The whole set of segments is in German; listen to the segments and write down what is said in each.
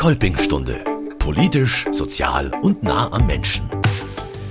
Kolpingstunde. Politisch, sozial und nah am Menschen.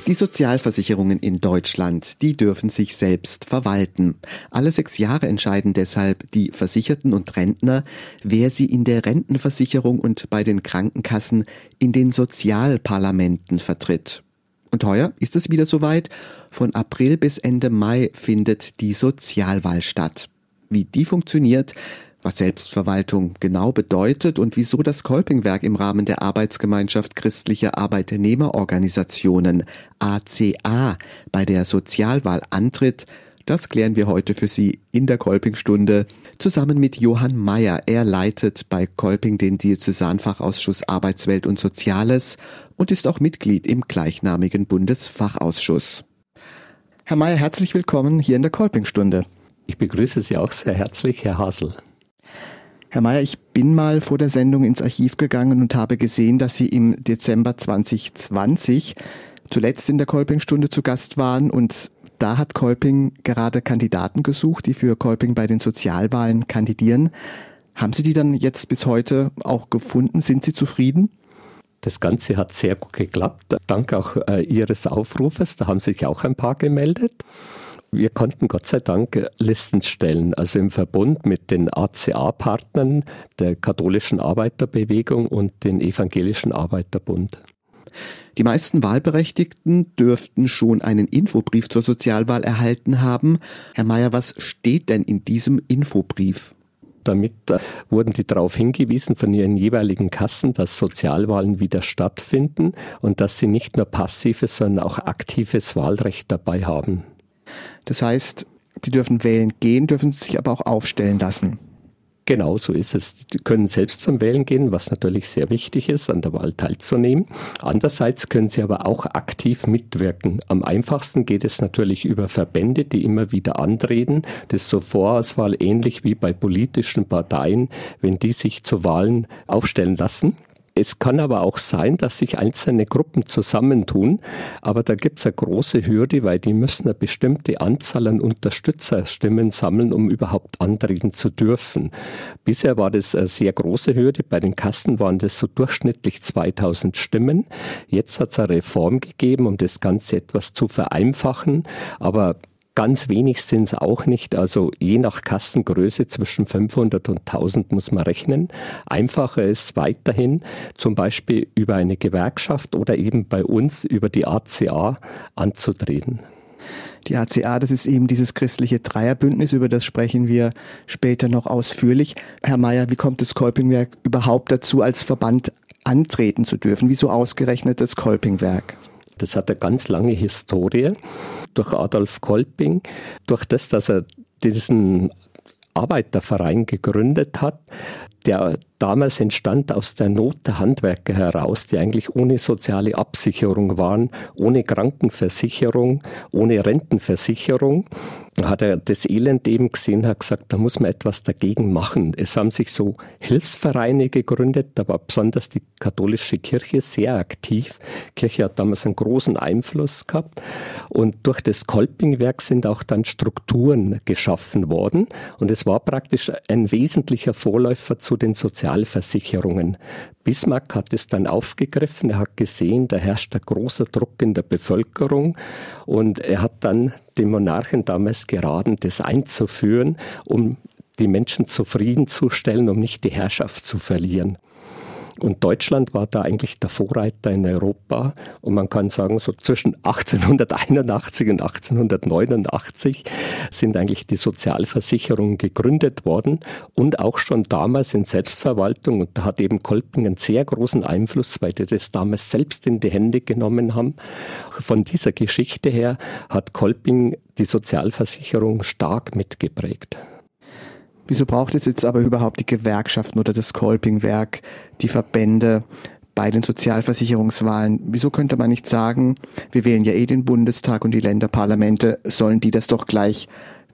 Die Sozialversicherungen in Deutschland, die dürfen sich selbst verwalten. Alle sechs Jahre entscheiden deshalb die Versicherten und Rentner, wer sie in der Rentenversicherung und bei den Krankenkassen in den Sozialparlamenten vertritt. Und heuer ist es wieder soweit. Von April bis Ende Mai findet die Sozialwahl statt. Wie die funktioniert, was Selbstverwaltung genau bedeutet und wieso das Kolpingwerk im Rahmen der Arbeitsgemeinschaft christlicher Arbeitnehmerorganisationen ACA bei der Sozialwahl antritt, das klären wir heute für Sie in der Kolpingstunde zusammen mit Johann Mayer. Er leitet bei Kolping den Diözesanfachausschuss Arbeitswelt und Soziales und ist auch Mitglied im gleichnamigen Bundesfachausschuss. Herr Mayer, herzlich willkommen hier in der Kolpingstunde. Ich begrüße Sie auch sehr herzlich, Herr Hasel. Herr Mayer, ich bin mal vor der Sendung ins Archiv gegangen und habe gesehen, dass Sie im Dezember 2020 zuletzt in der Kolpingstunde zu Gast waren und da hat Kolping gerade Kandidaten gesucht, die für Kolping bei den Sozialwahlen kandidieren. Haben Sie die dann jetzt bis heute auch gefunden? Sind Sie zufrieden? Das Ganze hat sehr gut geklappt. Dank auch äh, Ihres Aufrufes. Da haben sich auch ein paar gemeldet. Wir konnten Gott sei Dank Listen stellen, also im Verbund mit den ACA-Partnern der katholischen Arbeiterbewegung und den evangelischen Arbeiterbund. Die meisten Wahlberechtigten dürften schon einen Infobrief zur Sozialwahl erhalten haben. Herr Mayer, was steht denn in diesem Infobrief? Damit äh, wurden die darauf hingewiesen von ihren jeweiligen Kassen, dass Sozialwahlen wieder stattfinden und dass sie nicht nur passives, sondern auch aktives Wahlrecht dabei haben. Das heißt, die dürfen wählen gehen, dürfen sich aber auch aufstellen lassen. Genau so ist es. Die können selbst zum Wählen gehen, was natürlich sehr wichtig ist, an der Wahl teilzunehmen. Andererseits können sie aber auch aktiv mitwirken. Am einfachsten geht es natürlich über Verbände, die immer wieder antreten. Das ist zur Vorauswahl ähnlich wie bei politischen Parteien, wenn die sich zu Wahlen aufstellen lassen. Es kann aber auch sein, dass sich einzelne Gruppen zusammentun, aber da gibt es eine große Hürde, weil die müssen eine bestimmte Anzahl an Unterstützerstimmen sammeln, um überhaupt antreten zu dürfen. Bisher war das eine sehr große Hürde. Bei den Kassen waren das so durchschnittlich 2000 Stimmen. Jetzt hat es eine Reform gegeben, um das Ganze etwas zu vereinfachen. Aber Ganz wenig sind es auch nicht. Also je nach Kassengröße zwischen 500 und 1000 muss man rechnen. Einfacher ist weiterhin zum Beispiel über eine Gewerkschaft oder eben bei uns über die ACA anzutreten. Die ACA, das ist eben dieses christliche Dreierbündnis, über das sprechen wir später noch ausführlich. Herr Mayer, wie kommt das Kolpingwerk überhaupt dazu, als Verband antreten zu dürfen? Wieso ausgerechnet das Kolpingwerk? Das hat eine ganz lange Historie durch Adolf Kolping, durch das, dass er diesen Arbeiterverein gegründet hat, der damals entstand aus der Not der Handwerker heraus, die eigentlich ohne soziale Absicherung waren, ohne Krankenversicherung, ohne Rentenversicherung hat er das Elend eben gesehen, hat gesagt, da muss man etwas dagegen machen. Es haben sich so Hilfsvereine gegründet, da war besonders die katholische Kirche sehr aktiv. Die Kirche hat damals einen großen Einfluss gehabt und durch das Kolpingwerk sind auch dann Strukturen geschaffen worden und es war praktisch ein wesentlicher Vorläufer zu den Sozialversicherungen. Bismarck hat es dann aufgegriffen, er hat gesehen, da herrscht ein großer Druck in der Bevölkerung und er hat dann den Monarchen damals geraten, das einzuführen, um die Menschen zufriedenzustellen, um nicht die Herrschaft zu verlieren. Und Deutschland war da eigentlich der Vorreiter in Europa. Und man kann sagen, so zwischen 1881 und 1889 sind eigentlich die Sozialversicherungen gegründet worden und auch schon damals in Selbstverwaltung. Und da hat eben Kolping einen sehr großen Einfluss, weil die das damals selbst in die Hände genommen haben. Von dieser Geschichte her hat Kolping die Sozialversicherung stark mitgeprägt. Wieso braucht es jetzt aber überhaupt die Gewerkschaften oder das Kolpingwerk, die Verbände bei den Sozialversicherungswahlen? Wieso könnte man nicht sagen, wir wählen ja eh den Bundestag und die Länderparlamente, sollen die das doch gleich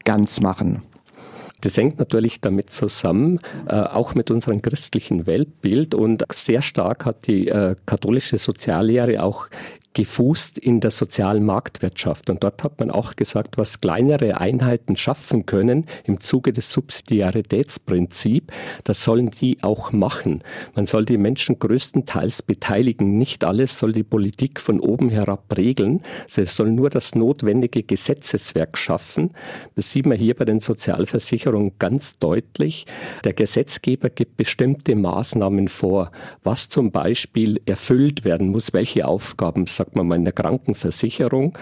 ganz machen? Das hängt natürlich damit zusammen, äh, auch mit unserem christlichen Weltbild und sehr stark hat die äh, katholische Soziallehre auch gefußt in der sozialen Marktwirtschaft. Und dort hat man auch gesagt, was kleinere Einheiten schaffen können im Zuge des Subsidiaritätsprinzips, das sollen die auch machen. Man soll die Menschen größtenteils beteiligen. Nicht alles soll die Politik von oben herab regeln. Sie soll nur das notwendige Gesetzeswerk schaffen. Das sieht man hier bei den Sozialversicherungen ganz deutlich. Der Gesetzgeber gibt bestimmte Maßnahmen vor, was zum Beispiel erfüllt werden muss, welche Aufgaben, sagt man mal, in der Krankenversicherung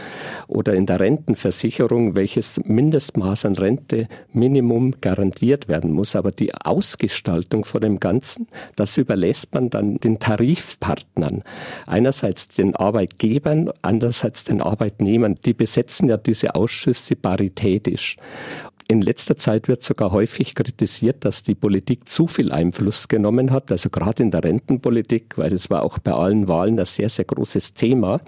oder in der Rentenversicherung, welches Mindestmaß an Rente Minimum garantiert werden muss. Aber die Ausgestaltung von dem Ganzen, das überlässt man dann den Tarifpartnern. Einerseits den Arbeitgebern, andererseits den Arbeitnehmern. Die besetzen ja diese Ausschüsse paritätisch. In letzter Zeit wird sogar häufig kritisiert, dass die Politik zu viel Einfluss genommen hat, also gerade in der Rentenpolitik, weil es war auch bei allen Wahlen ein sehr, sehr großes Thema.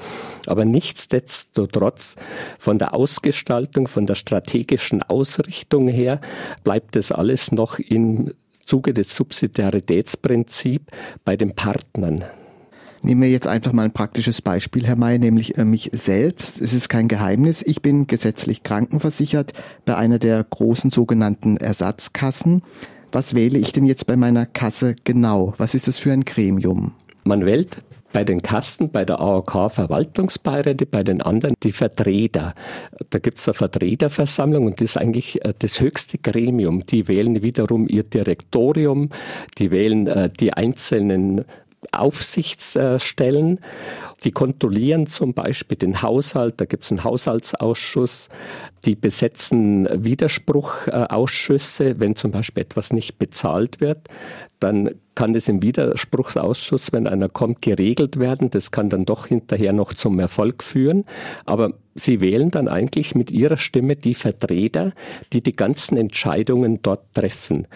Aber nichtsdestotrotz von der Ausgestaltung, von der strategischen Ausrichtung her bleibt es alles noch im Zuge des Subsidiaritätsprinzips bei den Partnern. Nehmen wir jetzt einfach mal ein praktisches Beispiel, Herr May, nämlich äh, mich selbst. Es ist kein Geheimnis. Ich bin gesetzlich krankenversichert bei einer der großen sogenannten Ersatzkassen. Was wähle ich denn jetzt bei meiner Kasse genau? Was ist das für ein Gremium? Man wählt bei den Kassen, bei der AOK Verwaltungsbeiräte, bei den anderen die Vertreter. Da gibt es eine Vertreterversammlung und das ist eigentlich äh, das höchste Gremium. Die wählen wiederum ihr Direktorium, die wählen äh, die einzelnen Aufsichtsstellen. Die kontrollieren zum Beispiel den Haushalt, da gibt es einen Haushaltsausschuss, die besetzen Widerspruchausschüsse, wenn zum Beispiel etwas nicht bezahlt wird, dann kann das im Widerspruchsausschuss, wenn einer kommt, geregelt werden. Das kann dann doch hinterher noch zum Erfolg führen. Aber Sie wählen dann eigentlich mit Ihrer Stimme die Vertreter, die die ganzen Entscheidungen dort treffen.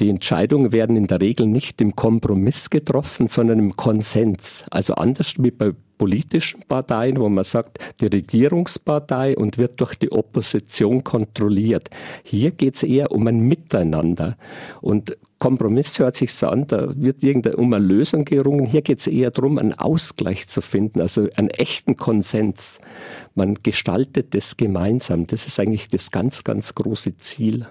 Die Entscheidungen werden in der Regel nicht im Kompromiss getroffen, sondern im Konsens. Also anders wie bei politischen Parteien, wo man sagt, die Regierungspartei und wird durch die Opposition kontrolliert. Hier geht es eher um ein Miteinander. Und Kompromiss hört sich so an, da wird irgendeine um eine Lösung gerungen. Hier geht es eher darum, einen Ausgleich zu finden, also einen echten Konsens. Man gestaltet das gemeinsam. Das ist eigentlich das ganz, ganz große Ziel.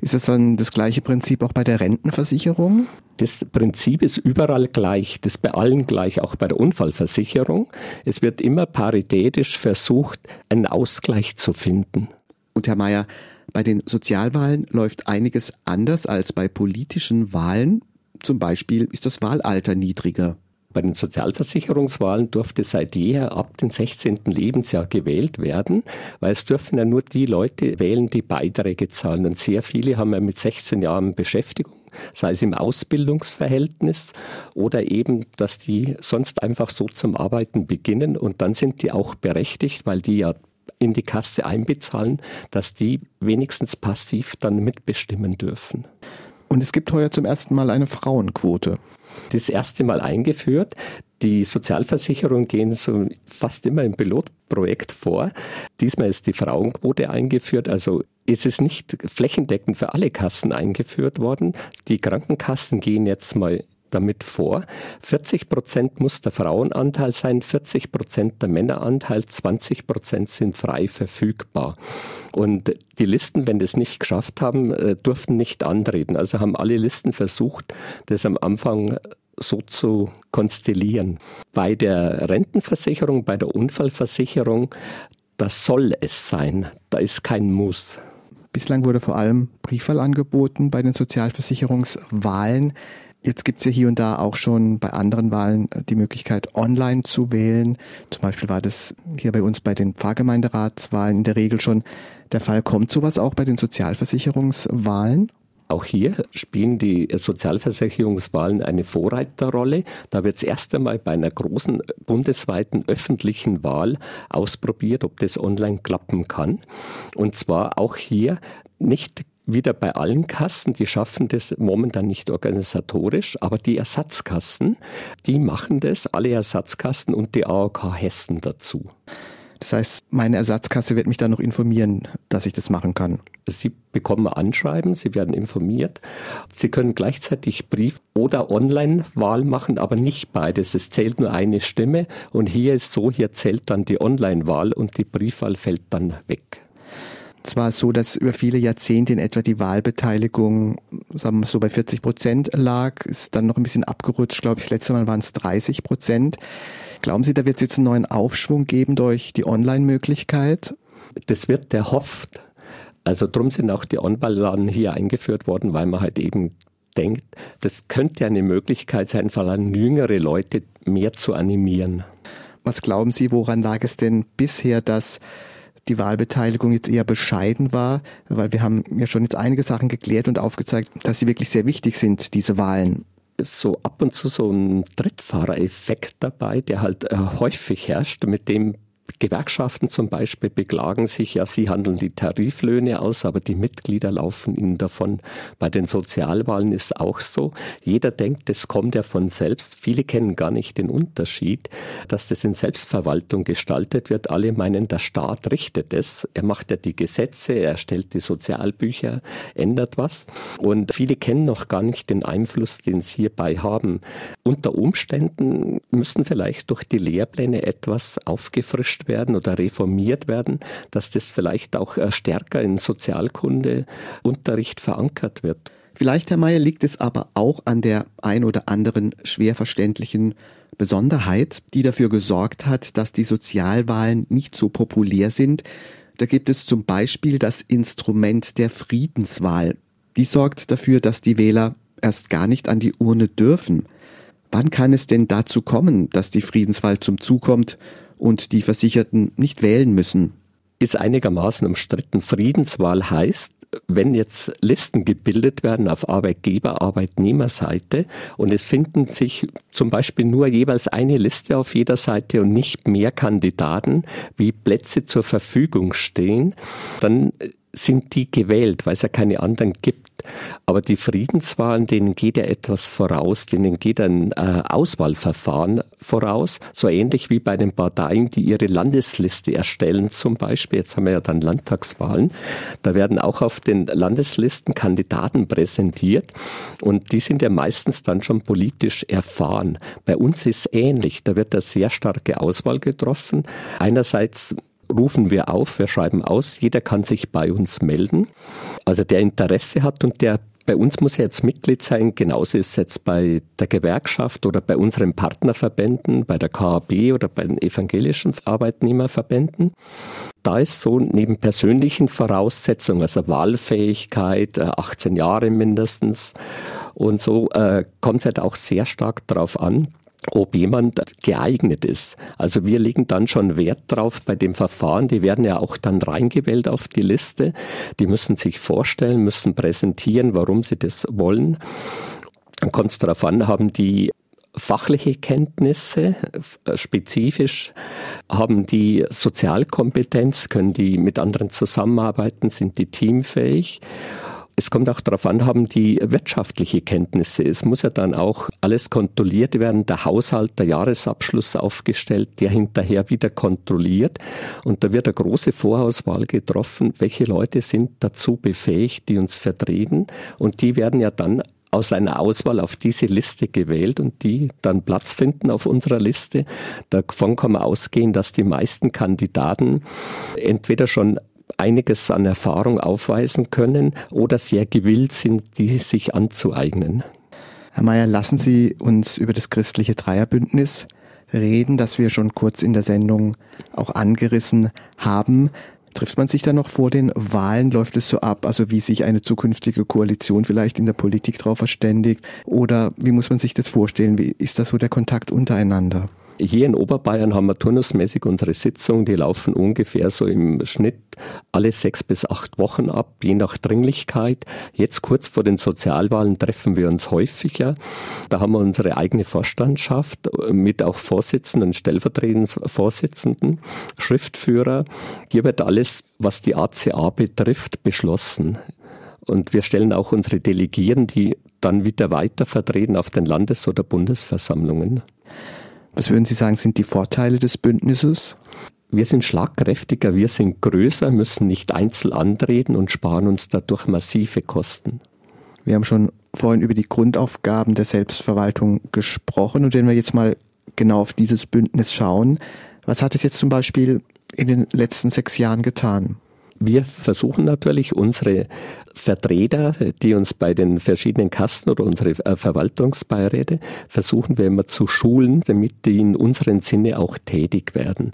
Ist das dann das gleiche Prinzip auch bei der Rentenversicherung? Das Prinzip ist überall gleich, das ist bei allen gleich, auch bei der Unfallversicherung. Es wird immer paritätisch versucht, einen Ausgleich zu finden. Und Herr Mayer, bei den Sozialwahlen läuft einiges anders als bei politischen Wahlen. Zum Beispiel ist das Wahlalter niedriger. Bei den Sozialversicherungswahlen durfte seit jeher ab dem 16. Lebensjahr gewählt werden, weil es dürfen ja nur die Leute wählen, die Beiträge zahlen. Und sehr viele haben ja mit 16 Jahren Beschäftigung, sei es im Ausbildungsverhältnis oder eben, dass die sonst einfach so zum Arbeiten beginnen und dann sind die auch berechtigt, weil die ja in die Kasse einbezahlen, dass die wenigstens passiv dann mitbestimmen dürfen. Und es gibt heuer zum ersten Mal eine Frauenquote. Das erste Mal eingeführt. Die Sozialversicherungen gehen so fast immer im Pilotprojekt vor. Diesmal ist die Frauenquote eingeführt. Also ist es nicht flächendeckend für alle Kassen eingeführt worden. Die Krankenkassen gehen jetzt mal damit vor. 40 Prozent muss der Frauenanteil sein, 40 Prozent der Männeranteil, 20 Prozent sind frei verfügbar. Und die Listen, wenn das nicht geschafft haben, äh, durften nicht antreten. Also haben alle Listen versucht, das am Anfang so zu konstellieren. Bei der Rentenversicherung, bei der Unfallversicherung, das soll es sein. Da ist kein Muss. Bislang wurde vor allem Briefwahl angeboten bei den Sozialversicherungswahlen. Jetzt gibt es ja hier und da auch schon bei anderen Wahlen äh, die Möglichkeit, online zu wählen. Zum Beispiel war das hier bei uns bei den Pfarrgemeinderatswahlen in der Regel schon der Fall. Kommt sowas auch bei den Sozialversicherungswahlen? Auch hier spielen die Sozialversicherungswahlen eine Vorreiterrolle. Da wird es erst einmal bei einer großen bundesweiten öffentlichen Wahl ausprobiert, ob das online klappen kann. Und zwar auch hier nicht wieder bei allen Kassen, die schaffen das momentan nicht organisatorisch, aber die Ersatzkassen, die machen das, alle Ersatzkassen und die AOK Hessen dazu. Das heißt, meine Ersatzkasse wird mich dann noch informieren, dass ich das machen kann. Sie bekommen Anschreiben, Sie werden informiert. Sie können gleichzeitig Brief- oder Online-Wahl machen, aber nicht beides. Es zählt nur eine Stimme und hier ist so, hier zählt dann die Online-Wahl und die Briefwahl fällt dann weg. Es war so, dass über viele Jahrzehnte in etwa die Wahlbeteiligung, sagen wir so bei 40 Prozent lag, ist dann noch ein bisschen abgerutscht, glaube ich. Das letzte Mal waren es 30 Prozent. Glauben Sie, da wird es jetzt einen neuen Aufschwung geben durch die Online-Möglichkeit? Das wird der hofft. Also drum sind auch die Online-Laden hier eingeführt worden, weil man halt eben denkt, das könnte eine Möglichkeit sein, vor allem jüngere Leute mehr zu animieren. Was glauben Sie, woran lag es denn bisher, dass die Wahlbeteiligung jetzt eher bescheiden war? Weil wir haben ja schon jetzt einige Sachen geklärt und aufgezeigt, dass sie wirklich sehr wichtig sind, diese Wahlen so ab und zu so ein Drittfahrereffekt dabei, der halt äh, häufig herrscht, mit dem Gewerkschaften zum Beispiel beklagen sich, ja, sie handeln die Tariflöhne aus, aber die Mitglieder laufen ihnen davon. Bei den Sozialwahlen ist auch so. Jeder denkt, das kommt ja von selbst. Viele kennen gar nicht den Unterschied, dass das in Selbstverwaltung gestaltet wird. Alle meinen, der Staat richtet es. Er macht ja die Gesetze, er stellt die Sozialbücher, ändert was. Und viele kennen noch gar nicht den Einfluss, den sie hierbei haben. Unter Umständen müssen vielleicht durch die Lehrpläne etwas aufgefrischt erforscht werden oder reformiert werden, dass das vielleicht auch äh, stärker in Sozialkundeunterricht verankert wird. Vielleicht, Herr Mayer, liegt es aber auch an der ein oder anderen schwer verständlichen Besonderheit, die dafür gesorgt hat, dass die Sozialwahlen nicht so populär sind. Da gibt es zum Beispiel das Instrument der Friedenswahl. Die sorgt dafür, dass die Wähler erst gar nicht an die Urne dürfen. Wann kann es denn dazu kommen, dass die Friedenswahl zum Zug kommt und die Versicherten nicht wählen müssen. Ist einigermaßen umstritten. Friedenswahl heißt, wenn jetzt Listen gebildet werden auf Arbeitgeber, Arbeitnehmerseite und es finden sich zum Beispiel nur jeweils eine Liste auf jeder Seite und nicht mehr Kandidaten, wie Plätze zur Verfügung stehen, dann sind die gewählt, weil es ja keine anderen gibt. Aber die Friedenswahlen, denen geht ja etwas voraus, denen geht ein äh, Auswahlverfahren voraus, so ähnlich wie bei den Parteien, die ihre Landesliste erstellen zum Beispiel. Jetzt haben wir ja dann Landtagswahlen. Da werden auch auf den Landeslisten Kandidaten präsentiert und die sind ja meistens dann schon politisch erfahren. Bei uns ist ähnlich. Da wird eine sehr starke Auswahl getroffen. Einerseits rufen wir auf, wir schreiben aus, jeder kann sich bei uns melden. Also der Interesse hat und der bei uns muss er jetzt Mitglied sein, genauso ist es jetzt bei der Gewerkschaft oder bei unseren Partnerverbänden, bei der KAB oder bei den evangelischen Arbeitnehmerverbänden. Da ist so neben persönlichen Voraussetzungen, also Wahlfähigkeit, 18 äh, Jahre mindestens und so, äh, kommt es halt auch sehr stark darauf an, ob jemand geeignet ist. Also wir legen dann schon Wert drauf bei dem Verfahren. Die werden ja auch dann reingewählt auf die Liste. Die müssen sich vorstellen, müssen präsentieren, warum sie das wollen. Dann kommt es darauf an, haben die fachliche Kenntnisse, spezifisch haben die Sozialkompetenz, können die mit anderen zusammenarbeiten, sind die teamfähig es kommt auch darauf an, haben die wirtschaftliche Kenntnisse. Es muss ja dann auch alles kontrolliert werden, der Haushalt, der Jahresabschluss aufgestellt, der hinterher wieder kontrolliert. Und da wird eine große Vorauswahl getroffen, welche Leute sind dazu befähigt, die uns vertreten. Und die werden ja dann aus einer Auswahl auf diese Liste gewählt und die dann Platz finden auf unserer Liste. Davon kann man ausgehen, dass die meisten Kandidaten entweder schon einiges an Erfahrung aufweisen können oder sehr gewillt sind, die sich anzueignen. Herr Mayer, lassen Sie uns über das christliche Dreierbündnis reden, das wir schon kurz in der Sendung auch angerissen haben. Trifft man sich da noch vor den Wahlen? Läuft es so ab, also wie sich eine zukünftige Koalition vielleicht in der Politik darauf verständigt? Oder wie muss man sich das vorstellen? Wie ist das so der Kontakt untereinander? Hier in Oberbayern haben wir turnusmäßig unsere Sitzungen, die laufen ungefähr so im Schnitt alle sechs bis acht Wochen ab, je nach Dringlichkeit. Jetzt kurz vor den Sozialwahlen treffen wir uns häufiger. Da haben wir unsere eigene Vorstandschaft mit auch Vorsitzenden, stellvertretenden Vorsitzenden, Schriftführer. Hier wird alles, was die ACA betrifft, beschlossen. Und wir stellen auch unsere Delegierten, die dann wieder weiter vertreten auf den Landes- oder Bundesversammlungen. Was würden Sie sagen, sind die Vorteile des Bündnisses? Wir sind schlagkräftiger, wir sind größer, müssen nicht einzeln antreten und sparen uns dadurch massive Kosten. Wir haben schon vorhin über die Grundaufgaben der Selbstverwaltung gesprochen und wenn wir jetzt mal genau auf dieses Bündnis schauen, was hat es jetzt zum Beispiel in den letzten sechs Jahren getan? Wir versuchen natürlich unsere Vertreter, die uns bei den verschiedenen Kassen oder unsere äh, Verwaltungsbeiräte, versuchen wir immer zu schulen, damit die in unserem Sinne auch tätig werden.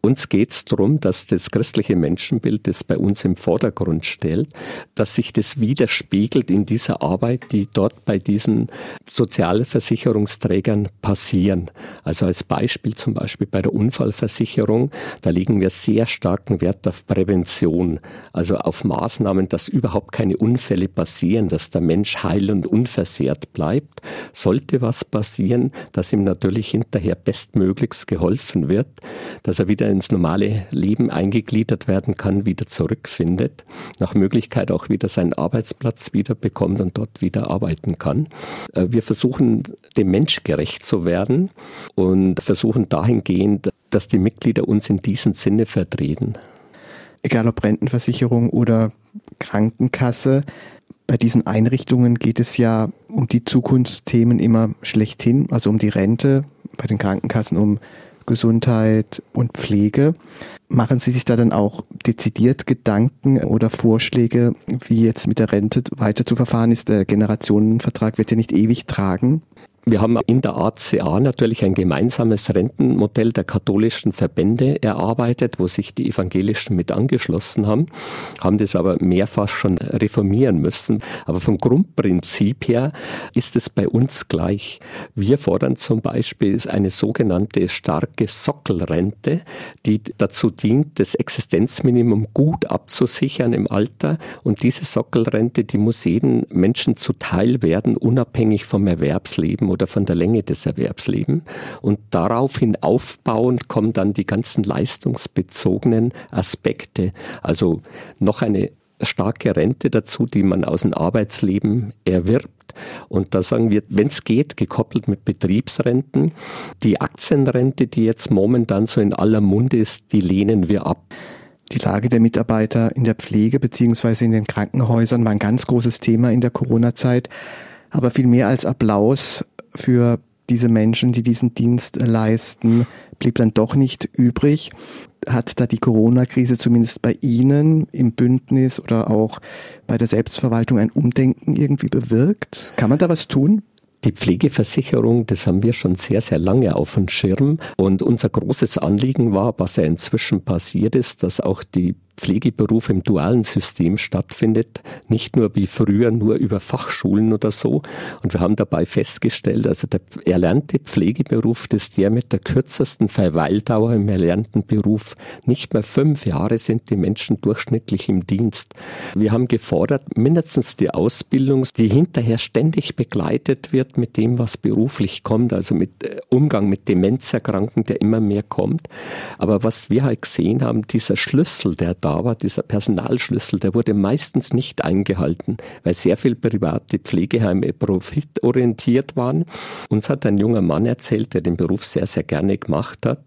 Uns geht es darum, dass das christliche Menschenbild, das bei uns im Vordergrund stellt, dass sich das widerspiegelt in dieser Arbeit, die dort bei diesen Sozialversicherungsträgern passieren. Also als Beispiel zum Beispiel bei der Unfallversicherung, da legen wir sehr starken Wert auf Prävention, also auf Maßnahmen, dass überhaupt keine Unfälle passieren, dass der Mensch heil und unversehrt bleibt. Sollte was passieren, dass ihm natürlich hinterher bestmöglichst geholfen wird, dass er wieder ins normale Leben eingegliedert werden kann, wieder zurückfindet, nach Möglichkeit auch wieder seinen Arbeitsplatz wieder bekommt und dort wieder arbeiten kann. Äh, wir versuchen, dem Mensch gerecht zu werden und versuchen dahingehend, dass die Mitglieder uns in diesem Sinne vertreten egal ob Rentenversicherung oder Krankenkasse. Bei diesen Einrichtungen geht es ja um die Zukunftsthemen immer schlechthin, also um die Rente, bei den Krankenkassen um Gesundheit und Pflege. Machen Sie sich da dann auch dezidiert Gedanken oder Vorschläge, wie jetzt mit der Rente weiter zu verfahren ist? Der Generationenvertrag wird ja nicht ewig tragen. Wir haben in der ACA natürlich ein gemeinsames Rentenmodell der katholischen Verbände erarbeitet, wo sich die Evangelischen mit angeschlossen haben, haben das aber mehrfach schon reformieren müssen. Aber vom Grundprinzip her ist es bei uns gleich. Wir fordern zum Beispiel eine sogenannte starke Sockelrente, die dazu dient, das Existenzminimum gut abzusichern im Alter. Und diese Sockelrente, die muss jedem Menschen zuteil werden, unabhängig vom Erwerbsleben oder von der Länge des Erwerbslebens. Und daraufhin aufbauend kommen dann die ganzen leistungsbezogenen Aspekte. Also noch eine starke Rente dazu, die man aus dem Arbeitsleben erwirbt. Und da sagen wir, wenn es geht, gekoppelt mit Betriebsrenten. Die Aktienrente, die jetzt momentan so in aller Munde ist, die lehnen wir ab. Die Lage der Mitarbeiter in der Pflege beziehungsweise in den Krankenhäusern war ein ganz großes Thema in der Corona-Zeit. Aber viel mehr als Applaus für diese Menschen, die diesen Dienst leisten, blieb dann doch nicht übrig. Hat da die Corona-Krise zumindest bei Ihnen im Bündnis oder auch bei der Selbstverwaltung ein Umdenken irgendwie bewirkt? Kann man da was tun? Die Pflegeversicherung, das haben wir schon sehr, sehr lange auf dem Schirm. Und unser großes Anliegen war, was ja inzwischen passiert ist, dass auch die Pflegeberuf im dualen System stattfindet, nicht nur wie früher nur über Fachschulen oder so. Und wir haben dabei festgestellt, also der erlernte Pflegeberuf, das ist der mit der kürzesten Verweildauer im erlernten Beruf. Nicht mehr fünf Jahre sind die Menschen durchschnittlich im Dienst. Wir haben gefordert, mindestens die Ausbildung, die hinterher ständig begleitet wird mit dem, was beruflich kommt, also mit äh, Umgang mit Demenzerkranken, der immer mehr kommt. Aber was wir halt gesehen haben, dieser Schlüssel, der da war, dieser Personalschlüssel, der wurde meistens nicht eingehalten, weil sehr viel private Pflegeheime profitorientiert waren. Uns hat ein junger Mann erzählt, der den Beruf sehr, sehr gerne gemacht hat,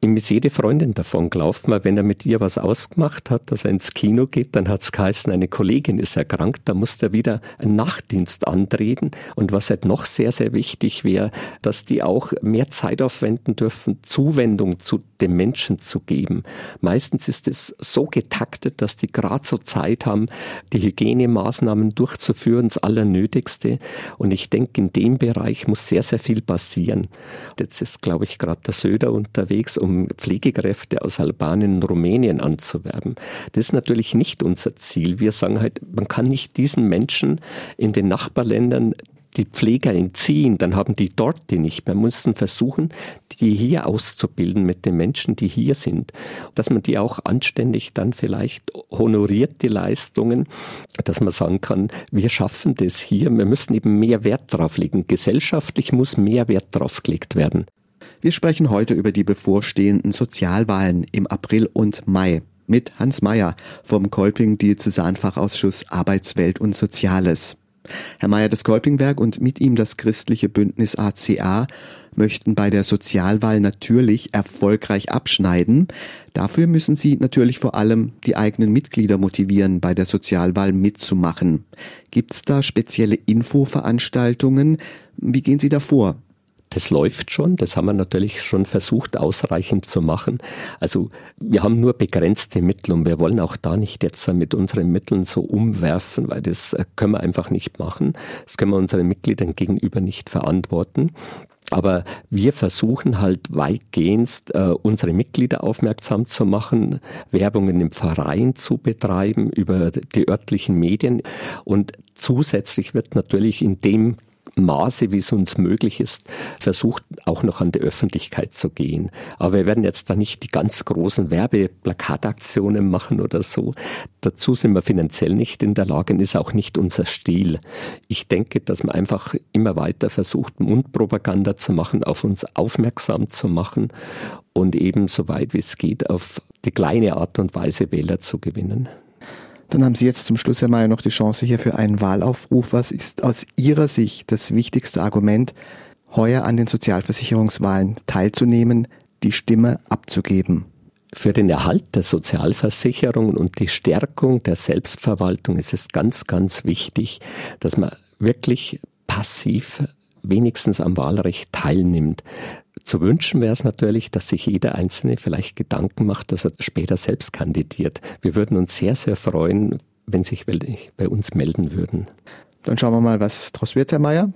Ihm ist jede Freundin davon gelaufen, weil wenn er mit ihr was ausgemacht hat, dass er ins Kino geht, dann hat es geheißen, eine Kollegin ist erkrankt, da musste er wieder einen Nachtdienst antreten. Und was halt noch sehr, sehr wichtig wäre, dass die auch mehr Zeit aufwenden dürfen, Zuwendung zu dem Menschen zu geben. Meistens ist es so getaktet, dass die gerade so Zeit haben, die Hygienemaßnahmen durchzuführen, das Allernötigste. Und ich denke, in dem Bereich muss sehr, sehr viel passieren. Jetzt ist, glaube ich, gerade der Söder unterwegs, um Pflegekräfte aus Albanien und Rumänien anzuwerben. Das ist natürlich nicht unser Ziel. Wir sagen halt, man kann nicht diesen Menschen in den Nachbarländern die Pfleger entziehen, dann haben die dort die nicht. Man muss versuchen, die hier auszubilden mit den Menschen, die hier sind. Dass man die auch anständig dann vielleicht honoriert, die Leistungen, dass man sagen kann, wir schaffen das hier. Wir müssen eben mehr Wert drauf legen. Gesellschaftlich muss mehr Wert drauf gelegt werden. Wir sprechen heute über die bevorstehenden Sozialwahlen im April und Mai mit Hans Mayer vom Kolping Diözesanfachausschuss Arbeitswelt und Soziales. Herr Mayer, das Kolpingwerk und mit ihm das christliche Bündnis ACA möchten bei der Sozialwahl natürlich erfolgreich abschneiden. Dafür müssen sie natürlich vor allem die eigenen Mitglieder motivieren, bei der Sozialwahl mitzumachen. Gibt es da spezielle Infoveranstaltungen? Wie gehen Sie da vor? Das läuft schon, das haben wir natürlich schon versucht ausreichend zu machen. Also wir haben nur begrenzte Mittel und wir wollen auch da nicht jetzt mit unseren Mitteln so umwerfen, weil das äh, können wir einfach nicht machen. Das können wir unseren Mitgliedern gegenüber nicht verantworten. Aber wir versuchen halt weitgehend äh, unsere Mitglieder aufmerksam zu machen, Werbungen im Verein zu betreiben über die örtlichen Medien und zusätzlich wird natürlich in dem Maße, wie es uns möglich ist, versucht auch noch an die Öffentlichkeit zu gehen. Aber wir werden jetzt da nicht die ganz großen Werbeplakataktionen machen oder so. Dazu sind wir finanziell nicht in der Lage und ist auch nicht unser Stil. Ich denke, dass man einfach immer weiter versucht, Mundpropaganda zu machen, auf uns aufmerksam zu machen und eben so weit wie es geht auf die kleine Art und Weise Wähler zu gewinnen. Dann haben Sie jetzt zum Schluss, Herr Mayer, noch die Chance hier für einen Wahlaufruf. Was ist aus Ihrer Sicht das wichtigste Argument, heuer an den Sozialversicherungswahlen teilzunehmen, die Stimme abzugeben? Für den Erhalt der Sozialversicherungen und die Stärkung der Selbstverwaltung ist es ganz, ganz wichtig, dass man wirklich passiv wenigstens am Wahlrecht teilnimmt. Zu wünschen wäre es natürlich, dass sich jeder Einzelne vielleicht Gedanken macht, dass er später selbst kandidiert. Wir würden uns sehr, sehr freuen, wenn sich bei uns melden würden. Dann schauen wir mal, was daraus wird, Herr Mayer.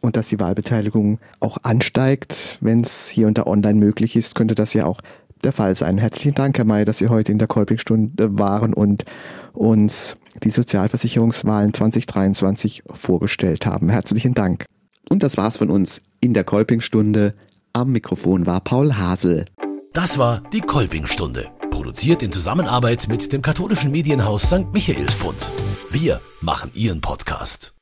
Und dass die Wahlbeteiligung auch ansteigt, wenn es hier und da online möglich ist, könnte das ja auch der Fall sein. Herzlichen Dank, Herr Mayer, dass Sie heute in der Kolpingstunde waren und uns die Sozialversicherungswahlen 2023 vorgestellt haben. Herzlichen Dank. Und das war's von uns in der Kolpingstunde. Am Mikrofon war Paul Hasel. Das war die Kolpingstunde. Produziert in Zusammenarbeit mit dem katholischen Medienhaus St. Michaelsbund. Wir machen Ihren Podcast.